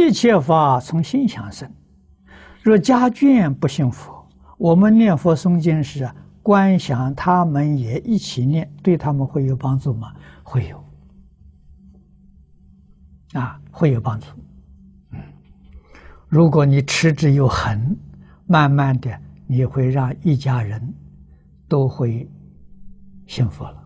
一切法从心想生。若家眷不幸福，我们念佛诵经时啊，观想他们也一起念，对他们会有帮助吗？会有。啊，会有帮助。嗯，如果你持之有恒，慢慢的，你会让一家人都会幸福了。